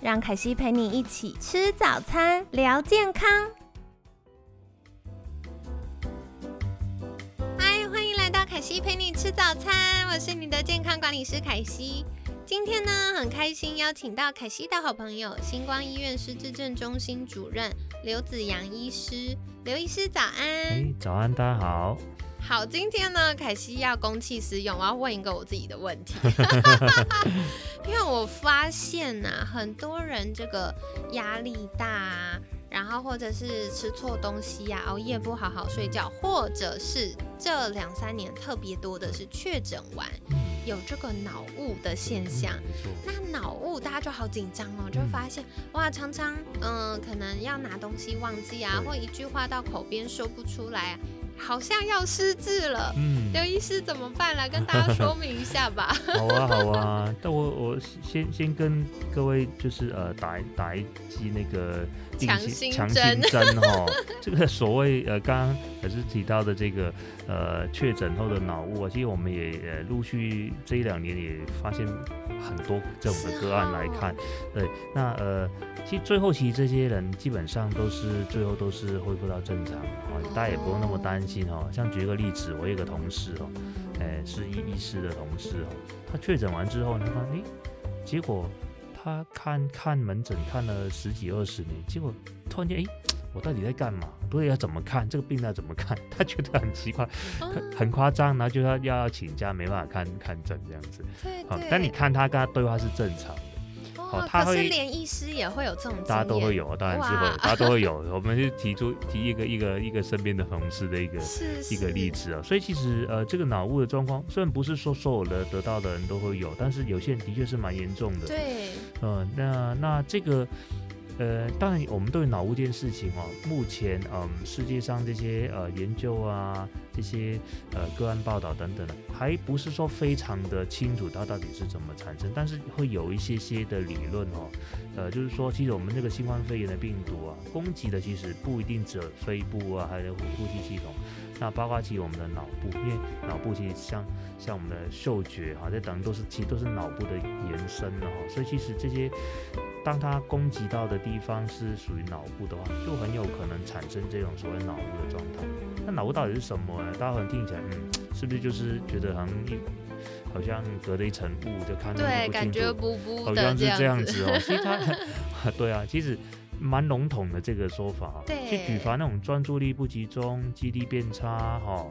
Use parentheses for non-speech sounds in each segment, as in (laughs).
让凯西陪你一起吃早餐，聊健康。嗨，欢迎来到凯西陪你吃早餐，我是你的健康管理师凯西。今天呢，很开心邀请到凯西的好朋友，星光医院失智症中心主任刘子阳医师。刘医师早安。哎，早安，大家好。好，今天呢，凯西要公器私用，我要问一个我自己的问题，(laughs) 因为我发现呐，很多人这个压力大，然后或者是吃错东西呀，熬夜不好好睡觉，或者是这两三年特别多的是确诊完有这个脑雾的现象。那脑雾大家就好紧张哦，就会发现哇，常常嗯，可能要拿东西忘记啊，或一句话到口边说不出来啊。好像要失智了，嗯，刘医师怎么办？来跟大家说明一下吧。(laughs) 好啊，好啊，(laughs) 但我我先先跟各位就是呃打打一剂那个强心强心针哈。(laughs) 这个所谓呃刚刚也是提到的这个呃确诊后的脑雾啊，其实我们也呃陆续这一两年也发现很多这种的个案来看，对，那呃其实最后其实这些人基本上都是最后都是恢复到正常啊，大家也不用那么担心。哦，像举一个例子，我有个同事哦，哎，是医医师的同事哦，他确诊完之后，他看，哎，结果他看看门诊看了十几二十年，结果突然间，哎，我到底在干嘛？到底要怎么看这个病要怎么看？(laughs) 他觉得很奇怪，很很夸张，然后就要要请假，没办法看看诊这样子。好，但你看他跟他对话是正常。哦，他是连医师也会有这种，大家都会有，当然是会，大家都会有。(laughs) 我们就提出提一个一个一个身边的同事的一个一个例子啊。所以其实呃，这个脑雾的状况，虽然不是说所有的得到的人都会有，但是有些人的确是蛮严重的。对，嗯，那那这个。呃，当然，我们对脑雾这件事情哦，目前嗯，世界上这些呃研究啊，这些呃个案报道等等的，还不是说非常的清楚它到底是怎么产生，但是会有一些些的理论哦，呃，就是说，其实我们这个新冠肺炎的病毒啊，攻击的其实不一定只有肺部啊，还有呼吸系统。那包括其实我们的脑部，因为脑部其实像像我们的嗅觉哈，这等都是其实都是脑部的延伸的哈，所以其实这些当它攻击到的地方是属于脑部的话，就很有可能产生这种所谓脑雾的状态。那脑雾到底是什么啊？大家可能听起来，嗯，是不是就是觉得好像一好像隔了一层雾，就看对，感觉不不好像是这样子哦。其实它 (laughs) (laughs) 对啊，其实。蛮笼统的这个说法，去举凡那种专注力不集中、记忆力变差、哈，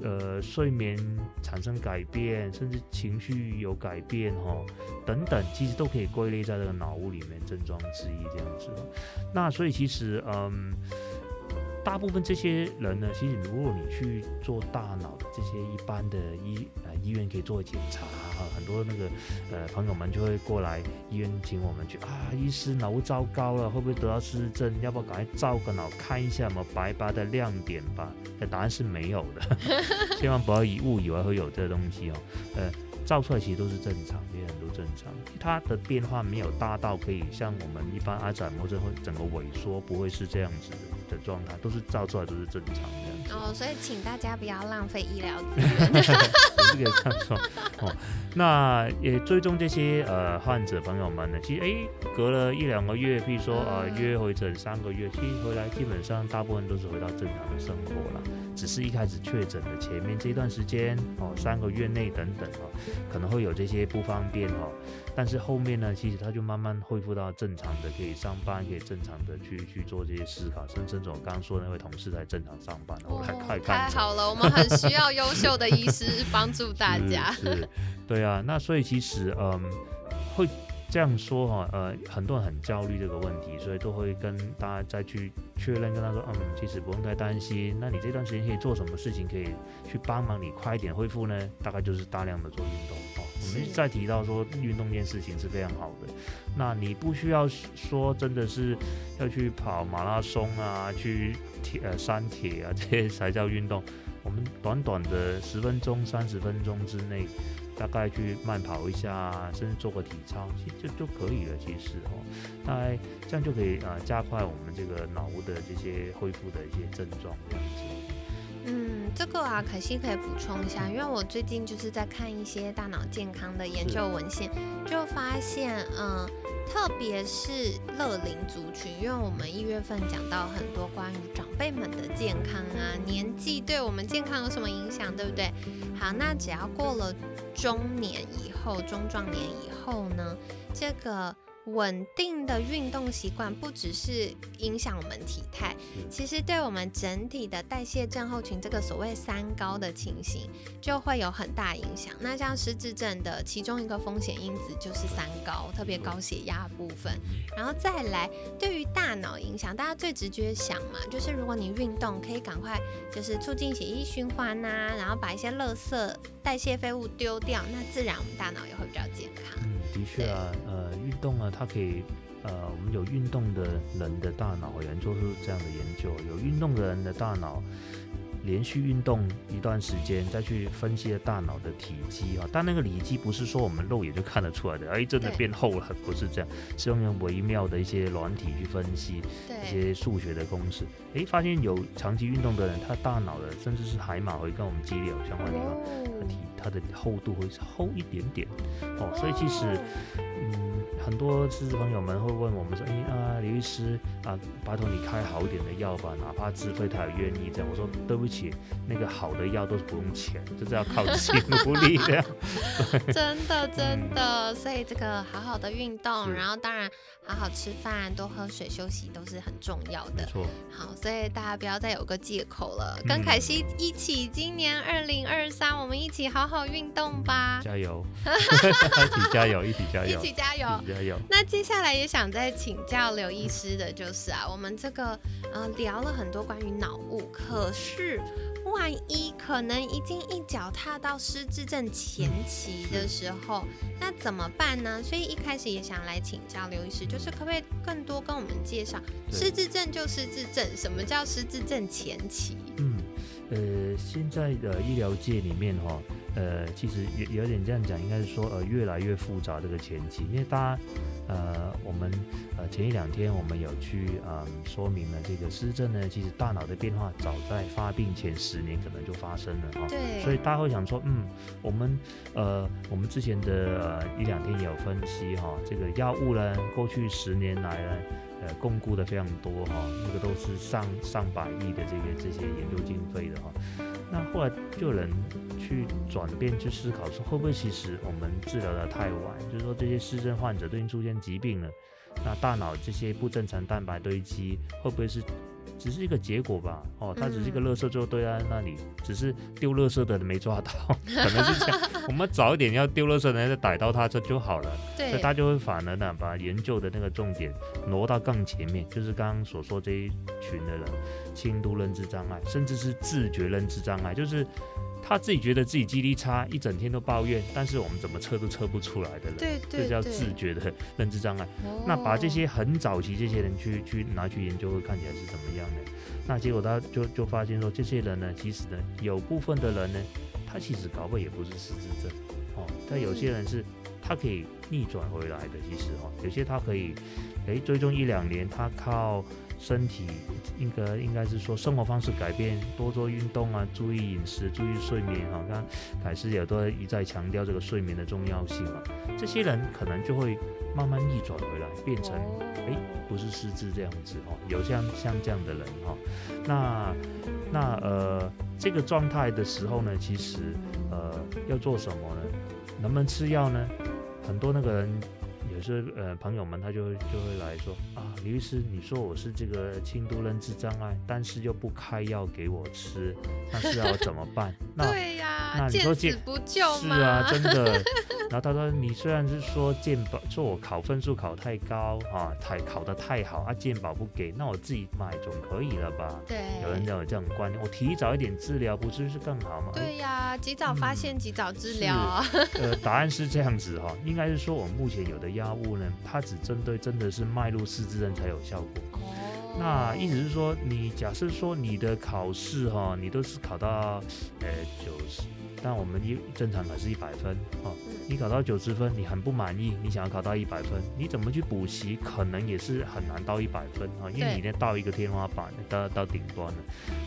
呃，睡眠产生改变，甚至情绪有改变、哈，等等，其实都可以归类在这个脑雾里面症状之一这样子。那所以其实，嗯。大部分这些人呢，其实如果你去做大脑的这些一般的医呃医院可以做检查哈，很多那个呃朋友们就会过来医院请我们去啊，医师脑糟糕了，会不会得到失症？要不要赶快照个脑看一下嘛，白白的亮点吧？答案是没有的，(laughs) 千万不要以误以为会有这东西哦，呃，照出来其实都是正常，也很多正常，它的变化没有大到可以像我们一般阿兹海默症会整个萎缩，不会是这样子的。的状态都是照出来都是正常的哦，所以请大家不要浪费医疗资源，(laughs) 哦。那也追踪这些呃患者朋友们呢，其实哎隔了一两个月，譬如说呃约回诊三个月，其实回来基本上大部分都是回到正常的生活了，只是一开始确诊的前面这段时间哦三个月内等等哦，可能会有这些不方便哦。但是后面呢，其实他就慢慢恢复到正常的，可以上班，可以正常的去去做这些思考。甚至我刚刚说那位同事在正常上班，我来看看。太好了，我们很需要优秀的医师帮助大家。(laughs) 是，对啊。那所以其实，嗯，会这样说哈，呃，很多人很焦虑这个问题，所以都会跟大家再去确认，跟他说，嗯，其实不用太担心。那你这段时间可以做什么事情，可以去帮忙你快一点恢复呢？大概就是大量的做运动哦。我们再提到说运动这件事情是非常好的。那你不需要说真的是要去跑马拉松啊，去铁呃山铁啊 (laughs) 这些才叫运动。我们短短的十分钟、三十分钟之内，大概去慢跑一下，甚至做个体操，其实就就可以了。其实哦，大概这样就可以啊，加快我们这个脑的这些恢复的一些症状这样子。嗯，这个啊，可惜可以补充一下，因为我最近就是在看一些大脑健康的研究文献，就发现，嗯，特别是乐龄族群，因为我们一月份讲到很多关于长辈们的健康啊，年纪对我们健康有什么影响，对不对？好，那只要过了中年以后，中壮年以后呢，这个。稳定的运动习惯不只是影响我们体态，其实对我们整体的代谢症候群这个所谓三高的情形就会有很大影响。那像失智症的其中一个风险因子就是三高，特别高血压部分。然后再来，对于大脑影响，大家最直觉想嘛，就是如果你运动，可以赶快就是促进血液循环呐，然后把一些垃圾代谢废物丢掉，那自然我们大脑也会比较健康。的确啊，呃，运动啊，它可以，呃，我们有运动的人的大脑，有人做出这样的研究，有运动的人的大脑。连续运动一段时间，再去分析了大脑的体积啊，但那个体积不是说我们肉眼就看得出来的，哎，真的变厚了，不是这样，是用微妙的一些软体去分析一些数学的公式，哎，发现有长期运动的人，他大脑的甚至是海马回跟我们肌理有相关的地方，它体它的厚度会厚一点点。哦，所以其实，嗯。很多知识朋友们会问我们说：“哎啊，李律师啊，拜托你开好一点的药吧，哪怕自费他也愿意这样。”我说：“对不起，那个好的药都是不用钱，就是要靠自己努力 (laughs) 的。”真的真的，所以这个好好的运动，然后当然好好吃饭、多喝水、休息都是很重要的。没错。好，所以大家不要再有个借口了，跟凯西一起，今年二零二三，我们一起好好运动吧！加油！(laughs) (laughs) 一起加油！一起加油！一起加油！那接下来也想再请教刘医师的就是啊，我们这个呃聊了很多关于脑雾，可是万一可能已经一脚踏到失智症前期的时候，那怎么办呢？所以一开始也想来请教刘医师，就是可不可以更多跟我们介绍失智症就失智症，什么叫失智症前期？嗯，呃，现在的医疗界里面哈。呃，其实有有点这样讲，应该是说，呃，越来越复杂这个前期，因为大家，呃，我们呃前一两天我们有去嗯说明了这个失症呢，其实大脑的变化早在发病前十年可能就发生了哈，对，所以大家会想说，嗯，我们呃我们之前的呃一两天也有分析哈，这个药物呢，过去十年来呢，呃，共估的非常多哈，那个都是上上百亿的这个这些研究经费的哈。那后来就有人去转变去思考说，会不会其实我们治疗的太晚？就是说这些失智患者都已经出现疾病了，那大脑这些不正常蛋白堆积会不会是？只是一个结果吧，哦，它只是一个垃圾，最后堆在那里，只是丢垃圾的人没抓到，(laughs) 可能是这样。我们早一点要丢垃圾的人再逮到他，这就好了。对，所以他就会反而呢，把研究的那个重点挪到更前面，就是刚刚所说这一群的人，轻度认知障碍，甚至是自觉认知障碍，就是。他自己觉得自己记忆力差，一整天都抱怨，但是我们怎么测都测不出来的人，对这叫自觉的认知障碍。那把这些很早期这些人去去拿去研究，会看起来是怎么样的？那结果他就就发现说，这些人呢，其实呢，有部分的人呢，他其实搞不也不是失智症哦，但有些人是他可以逆转回来的，其实哦，有些他可以，哎，追踪一两年，他靠。身体应该应该是说生活方式改变，多做运动啊，注意饮食，注意睡眠哈。刚凯斯也都一再强调这个睡眠的重要性嘛。这些人可能就会慢慢逆转回来，变成哎不是失智这样子哦。有像像这样的人哈，那那呃这个状态的时候呢，其实呃要做什么呢？能不能吃药呢？很多那个人。是呃，朋友们他就就会来说啊，李律师，你说我是这个轻度认知障碍，但是又不开药给我吃，那是要怎么办？(laughs) 对呀，那你说见死不救吗？是啊，真的。然后他说你虽然是说鉴宝说我考分数考太高啊，太考得太好啊，鉴宝不给，那我自己买总可以了吧？对，有人有这种观念，我提早一点治疗不是是更好吗？对呀，及早发现，及早治疗。呃，答案是这样子哈，应该是说我们目前有的药物呢，它只针对真的是迈入失智症才有效果。哦，那意思是说，你假设说你的考试哈，你都是考到呃九十。但我们一正常考是一百分哦，你考到九十分，你很不满意，你想要考到一百分，你怎么去补习，可能也是很难到一百分啊，因为你呢到一个天花板，到到顶端了。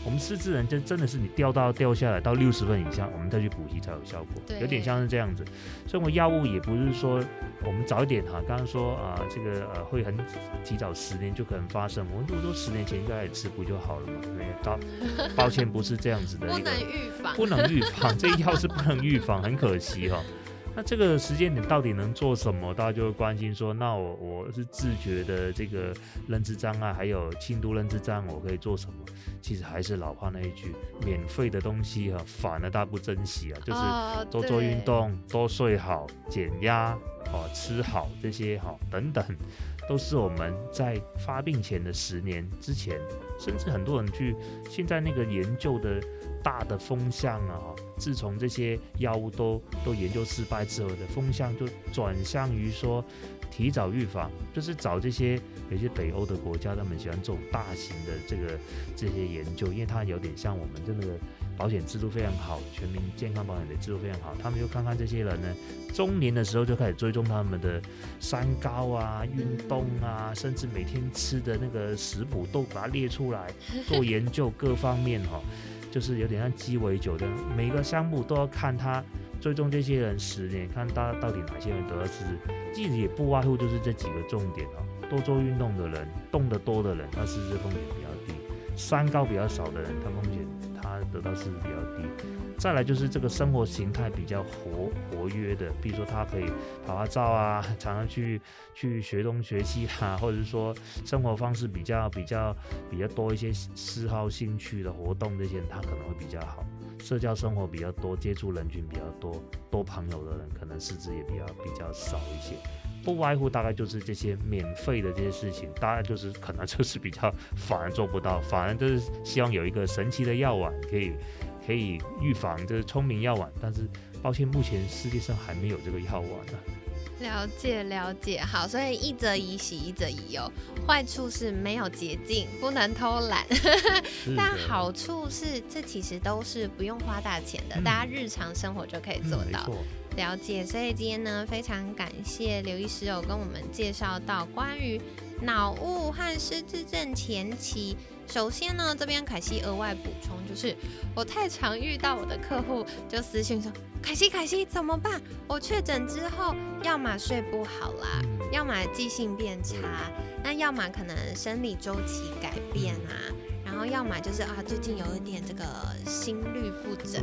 我们失智人就真的是你掉到掉下来到六十分以下，我们再去补习才有效果，有点像是这样子。所以，我药物也不是说我们早一点哈，刚刚说啊，这个呃会很提早十年就可能发生，我们如果说十年前应该也吃不就好了嘛？没有，到抱歉，不是这样子的，(laughs) 不能预防，(laughs) 不能预防这。要是不能预防，很可惜哈。那这个时间点到底能做什么？大家就会关心说，那我我是自觉的这个认知障碍，还有轻度认知障碍，我可以做什么？其实还是老话那一句，免费的东西哈，反而大家不珍惜啊。就是多做运动，多睡好，减压，哦，吃好这些哈，等等，都是我们在发病前的十年之前，甚至很多人去现在那个研究的。大的风向啊，自从这些药物都都研究失败之后的风向，就转向于说提早预防，就是找这些有些北欧的国家，他们喜欢做大型的这个这些研究，因为它有点像我们的那个保险制度非常好，全民健康保险的制度非常好，他们就看看这些人呢，中年的时候就开始追踪他们的三高啊、运动啊，(laughs) 甚至每天吃的那个食谱都把它列出来 (laughs) 做研究，各方面哈。就是有点像鸡尾酒的，每个项目都要看他追踪这些人十年，看他到底哪些人得了失智，其实也不外乎就是这几个重点哦。多做运动的人，动得多的人，他失智风险比较低；三高比较少的人，他风险得到是比较低。再来就是这个生活形态比较活活跃的，比如说他可以拍拍照啊，常常去去学东学西啊，或者是说生活方式比较比较比较多一些嗜好兴趣的活动，这些他可能会比较好。社交生活比较多，接触人群比较多，多朋友的人，可能失智也比较比较少一些。不外乎大概就是这些免费的这些事情，大概就是可能就是比较 (laughs) 反而做不到，反而就是希望有一个神奇的药丸可以。可以预防，就是聪明药丸，但是抱歉，目前世界上还没有这个药丸呢。了解了解，好，所以一则以喜，一则以忧。坏处是没有捷径，不能偷懒，但好处是这其实都是不用花大钱的，大家日常生活就可以做到。了解，所以今天呢，非常感谢刘医师有跟我们介绍到关于脑雾和失智症前期。首先呢，这边凯西额外补充，就是我太常遇到我的客户就私信说，凯西凯西怎么办？我确诊之后，要么睡不好啦，要么记性变差，那要么可能生理周期改变啊。然后要么就是啊，最近有一点这个心律不整，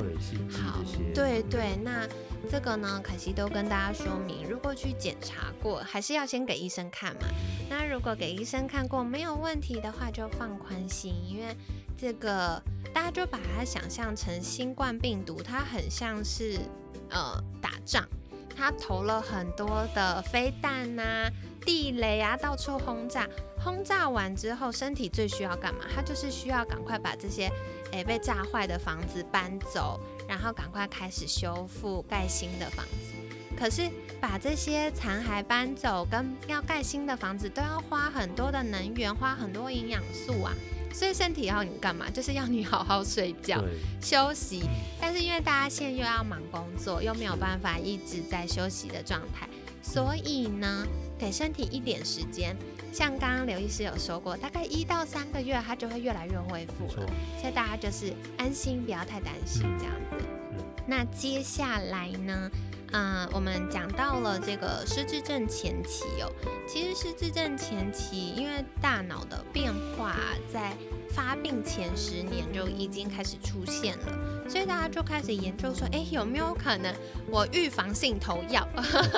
好，对对，那这个呢，可惜都跟大家说明，如果去检查过，还是要先给医生看嘛。那如果给医生看过没有问题的话，就放宽心，因为这个大家就把它想象成新冠病毒，它很像是呃打仗，他投了很多的飞弹呐。地雷啊，到处轰炸，轰炸完之后，身体最需要干嘛？他就是需要赶快把这些诶被炸坏的房子搬走，然后赶快开始修复盖新的房子。可是把这些残骸搬走跟要盖新的房子都要花很多的能源，花很多营养素啊。所以身体要你干嘛？就是要你好好睡觉、休息。但是因为大家现在又要忙工作，又没有办法一直在休息的状态，所以呢。给身体一点时间，像刚刚刘医师有说过，大概一到三个月，它就会越来越恢复了。所以大家就是安心，不要太担心这样子。那接下来呢？嗯，我们讲到了这个失智症前期哦。其实失智症前期，因为大脑的变化在。发病前十年就已经开始出现了，所以大家就开始研究说，哎，有没有可能我预防性投药？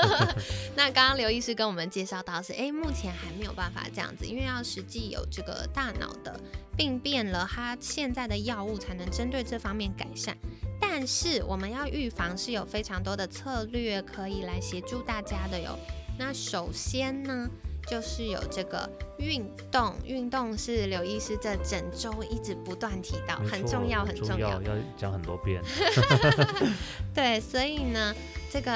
(laughs) 那刚刚刘医师跟我们介绍到是，哎，目前还没有办法这样子，因为要实际有这个大脑的病变了，它现在的药物才能针对这方面改善。但是我们要预防是有非常多的策略可以来协助大家的哟。那首先呢，就是有这个运动，运动是刘医师这整周一直不断提到，很重要，很重要，要讲很多遍。(laughs) 对，所以呢，这个。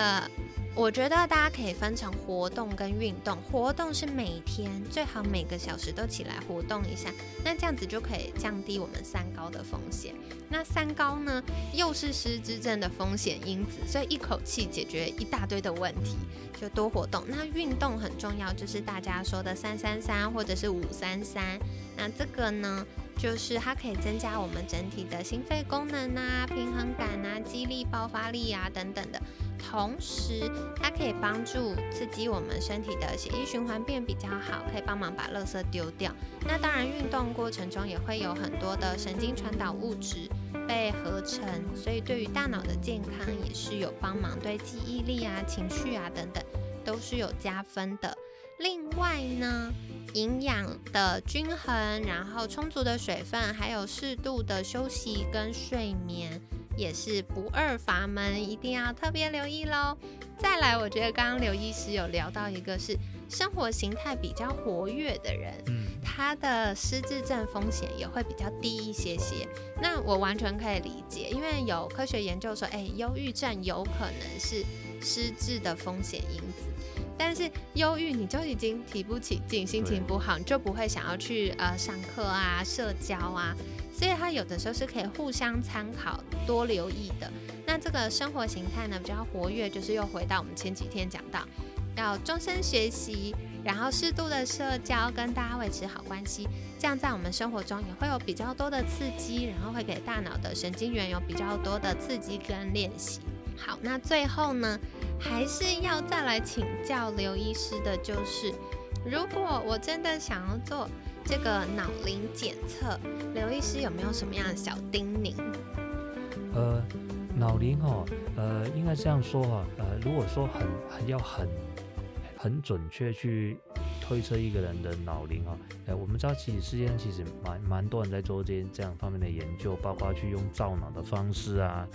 我觉得大家可以分成活动跟运动。活动是每天最好每个小时都起来活动一下，那这样子就可以降低我们三高的风险。那三高呢，又是失智症的风险因子，所以一口气解决一大堆的问题，就多活动。那运动很重要，就是大家说的三三三或者是五三三。那这个呢，就是它可以增加我们整体的心肺功能啊、平衡感啊、肌力、爆发力啊等等的。同时，它可以帮助刺激我们身体的血液循环变比较好，可以帮忙把垃圾丢掉。那当然，运动过程中也会有很多的神经传导物质被合成，所以对于大脑的健康也是有帮忙，对记忆力啊、情绪啊等等都是有加分的。另外呢，营养的均衡，然后充足的水分，还有适度的休息跟睡眠。也是不二法门，一定要特别留意喽。再来，我觉得刚刚刘医师有聊到一个是生活形态比较活跃的人，他的失智症风险也会比较低一些些。那我完全可以理解，因为有科学研究说，哎，忧郁症有可能是失智的风险因子。但是忧郁你就已经提不起劲，心情不好，你就不会想要去呃上课啊、社交啊。所以它有的时候是可以互相参考、多留意的。那这个生活形态呢比较活跃，就是又回到我们前几天讲到，要终身学习，然后适度的社交，跟大家维持好关系，这样在我们生活中也会有比较多的刺激，然后会给大脑的神经元有比较多的刺激跟练习。好，那最后呢，还是要再来请教刘医师的，就是如果我真的想要做。这个脑龄检测，刘医师有没有什么样的小叮咛？呃，脑龄哦，呃，应该这样说哈，呃，如果说很很要很很准确去。推测一个人的脑龄啊，哎，我们知道其实世界上其实蛮蛮多人在做这这样方面的研究，包括去用造脑的方式啊，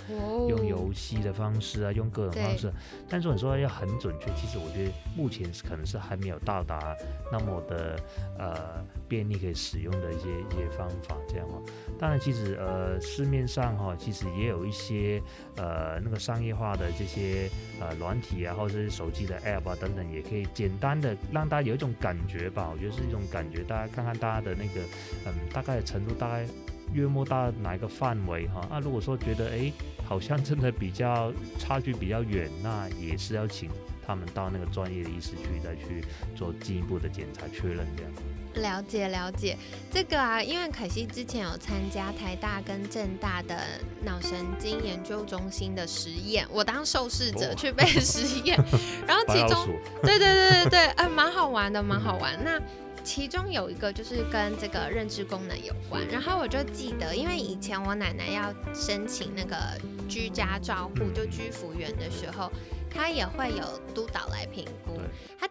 用游戏的方式啊，用各种方式。但是你说要很准确，其实我觉得目前是可能是还没有到达那么的呃便利可以使用的一些一些方法这样哦。当然，其实呃市面上哈其实也有一些呃那个商业化的这些呃软体啊，或者是手机的 App 啊等等，也可以简单的让大家有一种。感觉吧，我觉得是一种感觉。大家看看大家的那个，嗯，大概的程度，大概约莫到哪一个范围哈？那如果说觉得哎，好像真的比较差距比较远，那也是要请他们到那个专业的医师去再去做进一步的检查确认这样。了解了解，这个啊，因为凯西之前有参加台大跟正大的脑神经研究中心的实验，我当受试者去被 (laughs) 实验，然后其中，对对对对对，哎，蛮好玩的，蛮好玩。那其中有一个就是跟这个认知功能有关，然后我就记得，因为以前我奶奶要申请那个居家照护，就居服员的时候。她也会有督导来评估，他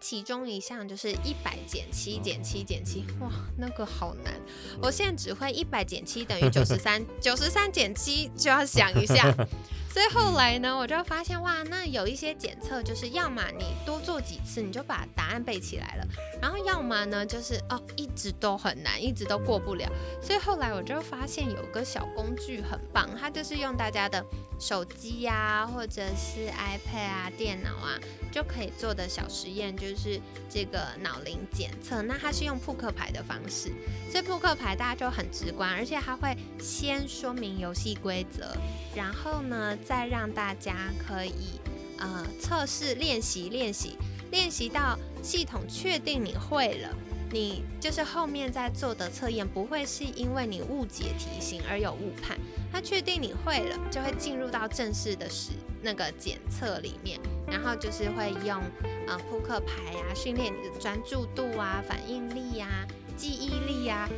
其中一项就是一百减七减七减七，哇，那个好难，我现在只会一百减七等于九十三，九十三减七就要想一下。(laughs) 所以后来呢，我就发现哇，那有一些检测就是要么你多做几次，你就把答案背起来了，然后要么呢就是哦一直都很难，一直都过不了。所以后来我就发现有个小工具很棒，它就是用大家的手机呀，或者是 iPad 啊、电脑啊就可以做的小实验，就是这个脑龄检测。那它是用扑克牌的方式，所以扑克牌大家就很直观，而且它会先说明游戏规则，然后呢。再让大家可以呃测试练习练习练习到系统确定你会了，你就是后面在做的测验不会是因为你误解题型而有误判，它确定你会了就会进入到正式的实那个检测里面，然后就是会用呃扑克牌啊训练你的专注度啊反应力啊记忆力啊。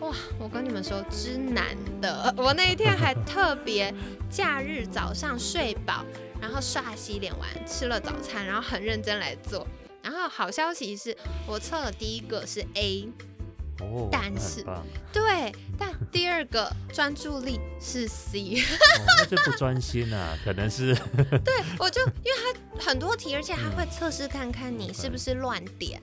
哇，我跟你们说，之难的。(laughs) 我那一天还特别假日早上睡饱，然后刷洗脸完，吃了早餐，然后很认真来做。然后好消息是我测了第一个是 A，哦，但是对，但第二个专注力是 C，那就不专心啊，(laughs) 可能是。对，我就因为他很多题，而且他会测试看看你是不是乱点。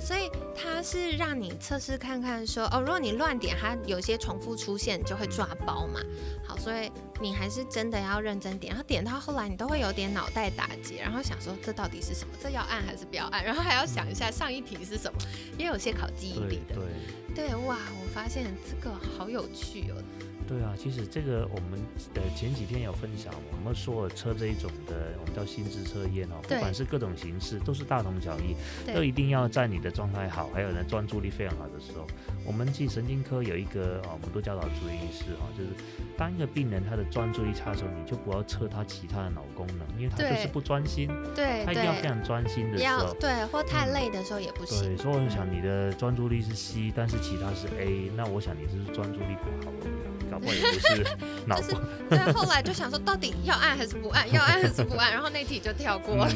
所以它是让你测试看看，说哦，如果你乱点，它有些重复出现就会抓包嘛。好，所以你还是真的要认真点，然后点到后来你都会有点脑袋打结，然后想说这到底是什么？这要按还是不要按？(laughs) 然后还要想一下上一题是什么，因为有些考记忆力的。对对，哇，我发现这个好有趣哦。对啊，其实这个我们呃前几天有分享，我们说车这一种的，我们叫心智测验哦，不管是各种形式，都是大同小异，都一定要在你的状态好，还有呢专注力非常好的时候。我们去神经科有一个哦，我们都教导注意医师哈，就是当一个病人他的专注力差的时候，你就不要测他其他的脑功能，因为他就是不专心，对，他一定要非常专心的时候，对，或太累的时候也不行。对，所以我想你的专注力是 C，但是其他是 A，那我想你是专注力不好。搞不好也不是 (laughs) 脑是对，后来就想说，到底要按还是不按？要按还是不按？然后那题就跳过了。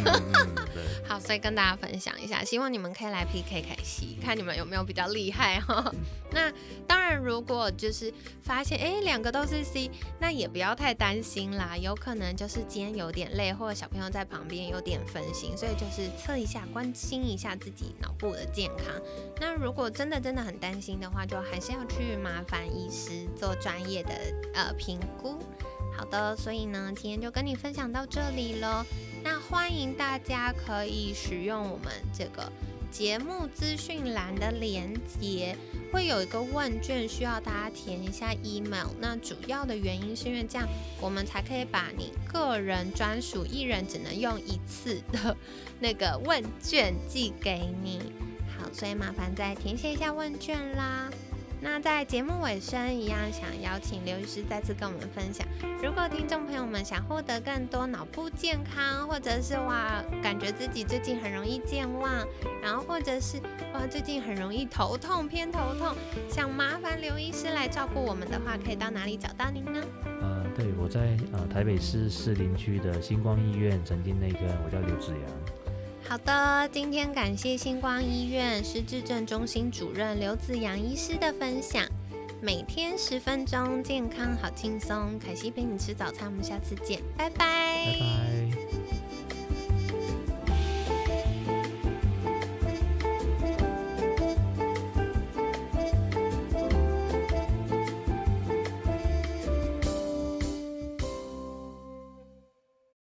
(laughs) 好，所以跟大家分享一下，希望你们可以来 PK 凯西，看你们有没有比较厉害哈。(laughs) 那当然，如果就是发现哎两个都是 C，那也不要太担心啦，有可能就是今天有点累，或者小朋友在旁边有点分心，所以就是测一下，关心一下自己脑部的健康。那如果真的真的很担心的话，就还是要去麻烦医师做专业的呃评估。好的，所以呢，今天就跟你分享到这里喽。那欢迎大家可以使用我们这个节目资讯栏的连接，会有一个问卷需要大家填一下 email。那主要的原因是因为这样，我们才可以把你个人专属一人只能用一次的 (laughs) 那个问卷寄给你。好，所以麻烦再填写一下问卷啦。那在节目尾声一样，想邀请刘医师再次跟我们分享。如果听众朋友们想获得更多脑部健康，或者是哇，感觉自己最近很容易健忘，然后或者是哇，最近很容易头痛偏头痛，想麻烦刘医师来照顾我们的话，可以到哪里找到您呢？呃，对，我在呃台北市士林区的星光医院曾经那个，我叫刘子阳。好的，今天感谢星光医院失智症中心主任刘子阳医师的分享。每天十分钟，健康好轻松。凯西陪你吃早餐，我们下次见，拜拜。拜拜。